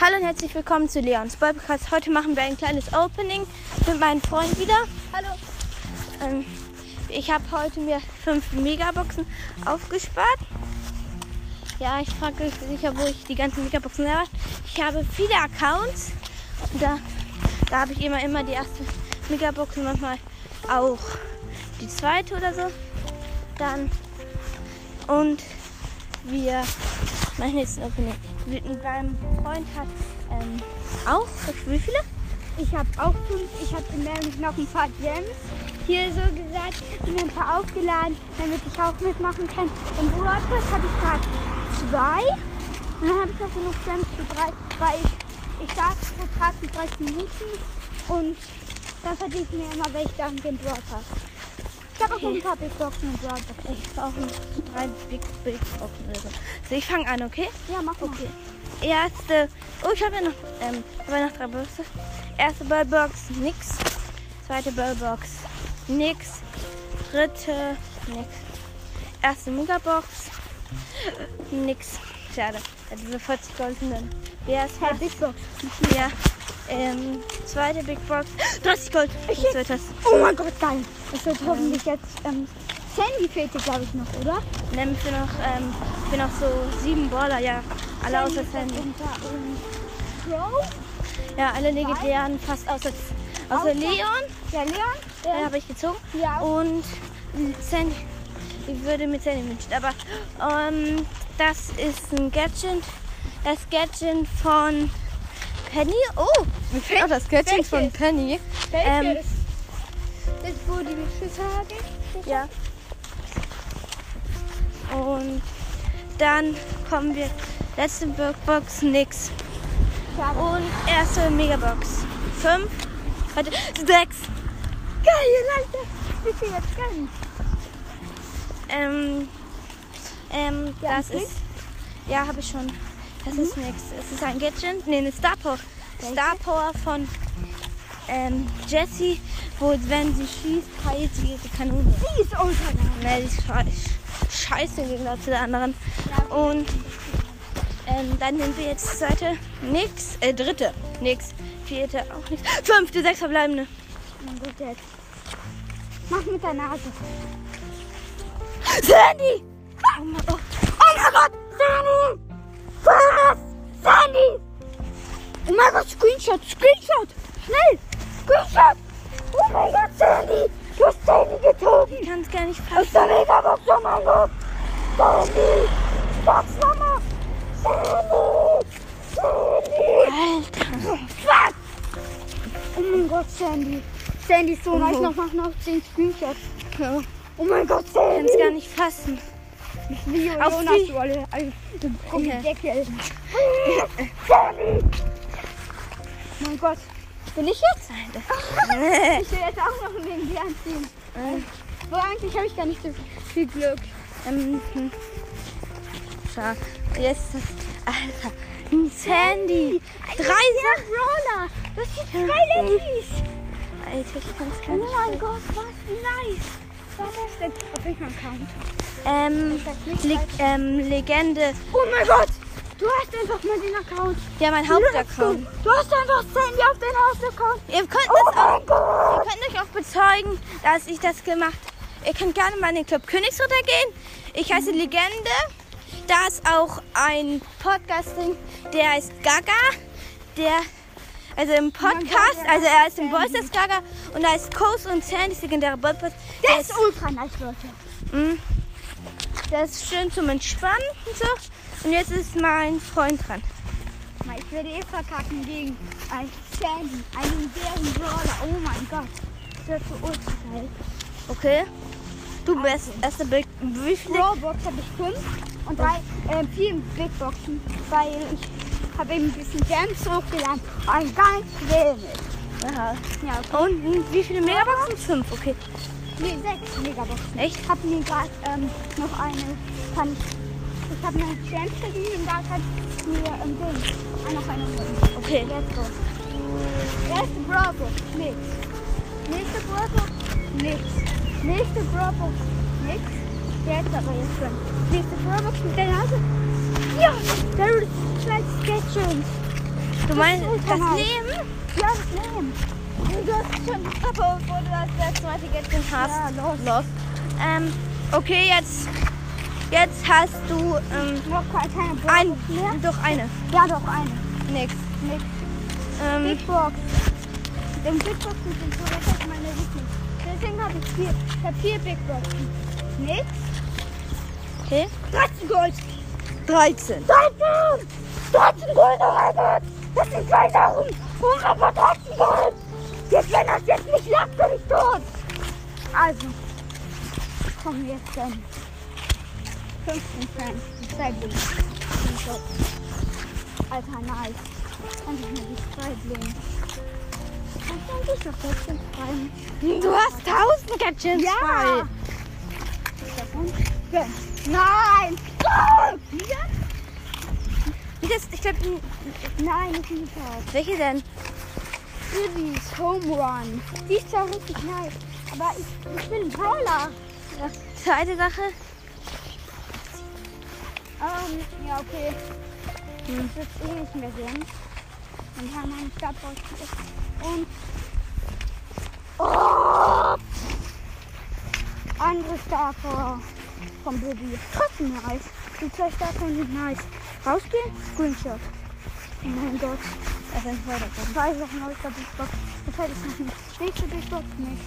Hallo und herzlich willkommen zu Leons Podcast. Heute machen wir ein kleines Opening mit meinem Freund wieder. Hallo. Ähm, ich habe heute mir fünf Megaboxen aufgespart. Ja, ich frage mich sicher, wo ich die ganzen Megaboxen habe. Ich habe viele Accounts. Da, da habe ich immer, immer die erste Megabox und manchmal auch die zweite oder so. Dann und wir machen jetzt ein Opening. Mit meinem Freund hat ähm, auch, wie viele? Ich habe auch fünf. Ich habe nämlich noch ein paar Gems. Hier so gesagt, mir ein paar aufgeladen, damit ich auch mitmachen kann. Im WordPress habe ich gerade zwei. Und dann habe ich noch genug Gems für drei, weil ich, ich starte pro Tag mit 30 Minuten. Und dann verdiene ich mir immer welche Sachen den WordPress. Ich habe auch noch ein paar Big Boxen und WordPress. Ich brauche drei Big, Big Boxen oder so. So, ich fange an, okay? Ja, mach mal. Okay. Erste. Oh, ich habe ja noch, ähm, habe ja noch drei Boxen. Erste Ballbox, nix. Zweite Ballbox, nix. Dritte, nix. Erste Megabox, nix. Schade. Ja, diese 40 goldenen. Wer ist Hey, Big Box. Ja. Ähm, zweite Big Box. 30 Gold. Ich- wird das? Oh mein Gott, geil. Das wird hoffentlich jetzt. Ähm, Sandy fehlt dir, glaube ich, noch, oder? Nehmen wir noch, ähm, wir noch so sieben Baller, ja. Alle außer Sandy. Ähm? Ja, alle legendären, fast außer, außer Leon. Ja, Leon? Den habe ich gezogen. Ja. Und Sandy. Ich würde mit Sandy wünschen. Aber ähm, das ist ein Gadget. Das Gadget von Penny. Oh, mir fehlt auch das Gadget von Welches? Penny. Ähm, Welches? das, wo die Schüsse haben? Ja. Und dann kommen wir. Letzte Box, nix. Und erste Megabox. Fünf. Warte, sechs. Geil, Leute. Wie viel jetzt geil? Ähm, ähm, Ja, das ist. Ja, habe ich schon. Das ist nix. Es ist ein Gadget. Nee, eine Star Power. Star Power von ähm, Jessie, wo wenn sie schießt, heilt sie ihre Kanone. Die ist geil. Nee, die ist sche- scheiße im Gegensatz zu der anderen. Und ähm, dann nehmen wir jetzt zweite. Nix. Äh, dritte. Nix. Vierte auch nix. Fünfte, sechs verbleibende. Gott, jetzt. Mach mit der Nase. Sandy! Oh mein Gott. Oh mein Gott, Sandy! Was? Sandy! Oh mein Gott, Screenshot, Screenshot! Schnell! Screenshot! Oh mein Gott, Sandy! Du hast Sandy gezogen! Ich kann es gar nicht Aus fassen. der Megabox, oh mein Gott! Sandy! Sag's Mama! Sandy! Sandy! Alter. Fuck! Oh mein Gott, Sandy! Sandy ist so nice, noch mach noch 10 Screenshots. Ja. Oh mein Gott, Ich kann es gar nicht fassen. Wie Auf Jonas, die- du alle. Also, du Okay. Deckel. Sandy! Mein Gott. Bin ich jetzt? Ich will jetzt auch noch neben dir anziehen. Wo eigentlich habe ich gar nicht so viel Glück. Ähm, hm. Schau. Jetzt ist das. Alter. Ein Sandy. Drei Sachen. Roller. Das sind zwei Ladies. Alter, ich kann es gar Oh nicht. mein Gott, was nice. Das denn? Auf welchem Account? Ähm, Le ähm, Legende. Oh mein Gott. Du hast einfach mal den Account. Ja, mein Hauptaccount. Du hast einfach Sandy auf deinen Hauptaccount. Ihr könnt, Oh auch, Gott. ihr könnt euch auch bezeugen, dass ich das gemacht Ihr könnt gerne mal in den Club Königsritter gehen. Ich heiße Legende. Da ist auch ein Podcasting, der heißt Gaga. Der, also im Podcast, also er ist im Voice Gaga und da ist Coast und Sandys legendäre Podcast. Der ist ultra nice, Leute. Mm. Das ist schön zum Entspannen und so. Und jetzt ist mein Freund dran. Ich werde eh verkacken gegen ein Sandy, einen bären Brawler. Oh mein Gott. Das wird so ultra geil. Okay? Du bist erste Bild. Wie viele? Brawlbox habe ich fünf und drei, äh, vier Big Boxen, weil ich habe eben ein bisschen Gems hochgeladen. Ein ganz wenig. Aha. Ja, okay. Und wie viele Megaboxen? Fünf, okay. Nee, sechs Megaboxen. Echt? Ich habe mir gerade ähm, noch eine, kann ich, ich habe eine Gems verdient und da kann ich mir ähm, Ding, ah, noch eine holen. Okay. Let's go. Erste Brawlbox, nix. Nächste Brawlbox, nix. Nächste Brawlbox, nix. Jetzt aber jetzt schon. Nächste Brawlbox mit der Nase. Ja, there is zwei Sketchens. Du meinst das nice. Leben? Ja, das Leben. Du hast schon Treppe, bevor du das letzte Mal gegessen hast. Ja, los. los. Ähm, okay, jetzt, jetzt hast du ähm, ein, doch eine. Ja, doch eine. Nix. Nix. Ähm, Big Box. Denn Big Boxen sind so lecker meine Lieblings. Deswegen habe ich vier. Ich habe vier Big Boxen. Nix. okay. 13 Gold. 13. 13! 13 Gold, mein Gott! Das sind zwei Sachen! Mein Gott, 13 Gold! Jetzt, wenn das jetzt nicht lag, bin ich tot! Also, kommen wir jetzt dann. 15 Cent. Zwei Blumen. Alter, nice. Endlich mal die zwei Blumen. Und dann ist noch 16 frei. Du hast 1000 Gadgets Ja! frei. Nein! Wieder? Wie das, ich glaube, Nein, das ist nicht raus. welche denn? Irvis Home Run. Die ist zwar richtig nice, aber ich, ich bin ein Brawler. Ja. Zweite Sache. Ähm, ja, okay. Hm. Das wird eh nicht mehr sehen. Dann haben wir einen Startball. Und. Oh! Andere Starter vom Baby. Trotzdem nice. Die zwei Starter sind nice. Rausgehen? Screenshot. Oh mein Gott. Ein zweiter Punkt. Zwei Sachen aus der Big Box. Das hätte ich noch nicht. Nächste Big Box nicht.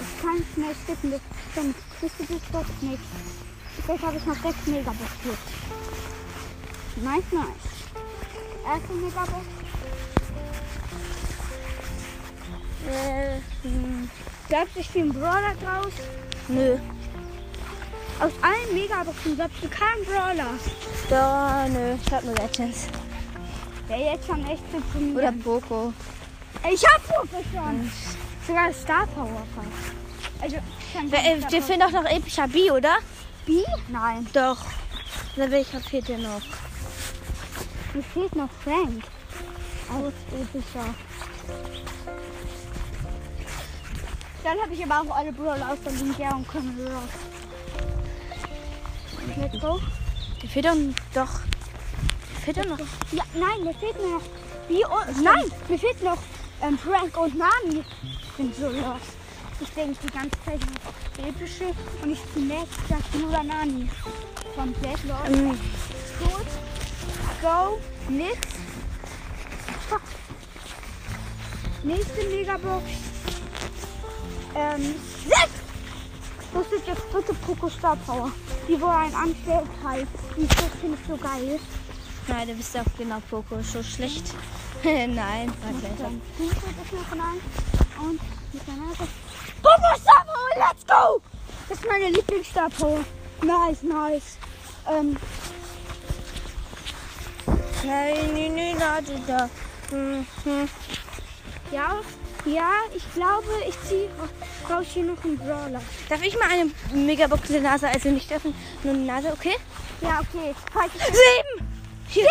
Ich kann nicht mehr skippen. Dann nächste Big Box nicht. Jetzt habe ich noch sechs Megabox hier. Nice, nice. Erste Megabox. Äh, hm, ich bin ein Brawler draus? nö. Aus allen Megaboxen glaubst du keinen Brawler. Da, nö. Ich hab nur Legends. Der jetzt schon echt zu Oder probieren. Poco. Ich hab Poké schon. Sogar Star Power fast. Also, ich kann Wer- äh, Dir fehlt doch noch epischer B, oder? B? Nein. Doch. Na, welcher fehlt dir noch? Mir fehlt noch Frank. Als epischer. Dann habe ich aber auch alle Brawler aus der Liga und komme raus. Let's go. Dir fehlt doch, doch. Dir fehlt doch noch. Ja, nein, mir fehlt noch. Und, nein, mir fehlt noch ähm, Frank und Nami. Ich bin so los. Ich denke die ganze Zeit noch epische und ich zunächst sag nur Nani. Komplett los. Ähm, Gut. Go. Nix. Fuck. Nächste Megabox. Ähm, sechs! Das ist jetzt dritte Poco Star Power. Die, wo ein anstellt, halt. Die ist so, finde ich so geil. nein, du bist auch genau Poco. So schlecht. Nein, war gleich. Und mit der Nase. Poco Power, let's go! Das ist meine Lieblings-Star Power. Nice, nice. Ähm, Nein, nein, nein, nein, da. Hm, hm. ja, ja, ich glaube, ich ziehe raus hier noch einen Brawler. Darf ich mal eine Megabox der Nase? Also nicht öffnen, nur eine Nase, okay? Ja, okay. Ich Sieben! Hier.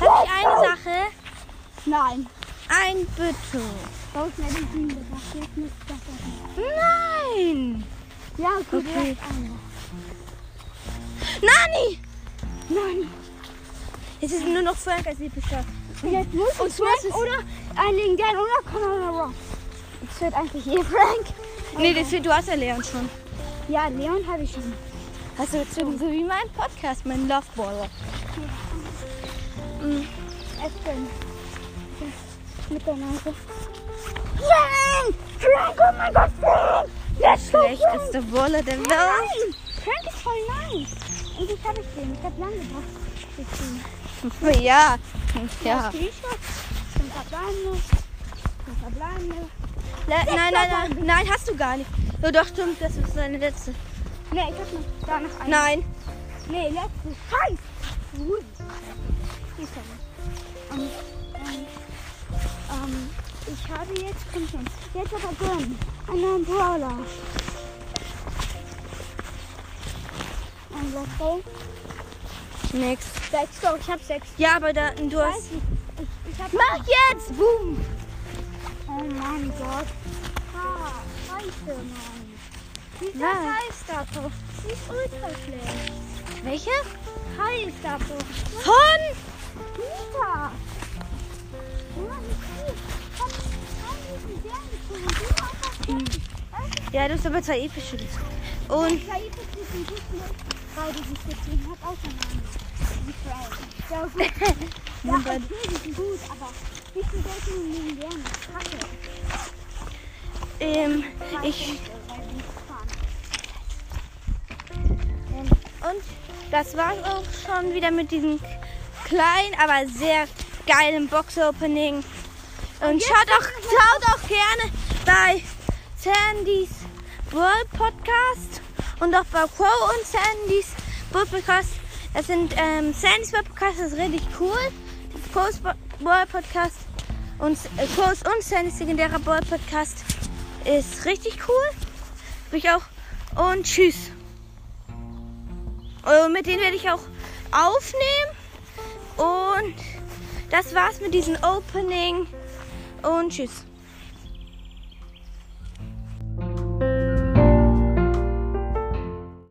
Darf ich eine Sache? Nein. Ein Bitte. Sieben ich. Nein! Ja, okay. Okay. Nani! Nein. Jetzt ist nur noch Frank als. Und jetzt muss ich Frank oder einen legendären oder Conor Rock. Es wird eigentlich eh Frank. Nee, das wird, du hast ja Leon schon. Ja, Leon habe ich schon. Hast du gezogen, so wie mein Podcast, mein Loveballer. Mhm. Äpfeln. Mit der Nase. Frank! Frank, oh mein Gott, Frank! Frank! Schlechteste Baller der Welt. Nein! Frank ist voll nice. Und ich habe ich den. Ich habe lange gebraucht. Ja. Ja. Screenshot. Fünf verbleibende. Fünf verbleibende. Le nein, nein, nein, nein, hast du gar nicht. Oh, doch, stimmt, das ist deine letzte. Ne, ich habe noch da noch einen. Nein. Nee, letzte. Scheiß! Die ist ja nicht. Ähm, ich habe jetzt, komm schon, jetzt aber gönnen. Einen Brawler. Ein Let's Go. Nix. Let's Go, ich habe sechs. Ja, aber da, du hast. ich. Ich, ich hab Mach jetzt! Boom! Oh mein Gott. Ah, scheiße, Mann. Wie ist Was? das heißt das doch? Die ist ultra schlecht. Welche? So. Von Peter! Ja. Du. Ja, das ist aber zwei epische. Und Guten beide sich gezogen hat, auch schon Namen. Die Fred. Ja, gut. Ja, okay, die gut, aber wie viel Geld nehmen die Bären? Kacke. ähm, ich die fahren. und das war's auch schon wieder mit diesem kleinen, aber sehr geilen Box-Opening. Und schaut auch, schaut auch gerne bei Sandys World Podcast und auch bei Crow und Sandys Podcast. Das sind ähm, Sandys Podcast, das ist richtig cool. Crow's Bo- World Podcast und äh, Crow's und Sandys legendärer World Podcast ist richtig cool. Ich auch. Und tschüss. Und mit denen werde ich auch aufnehmen. Und das war's mit diesem Opening. Und tschüss.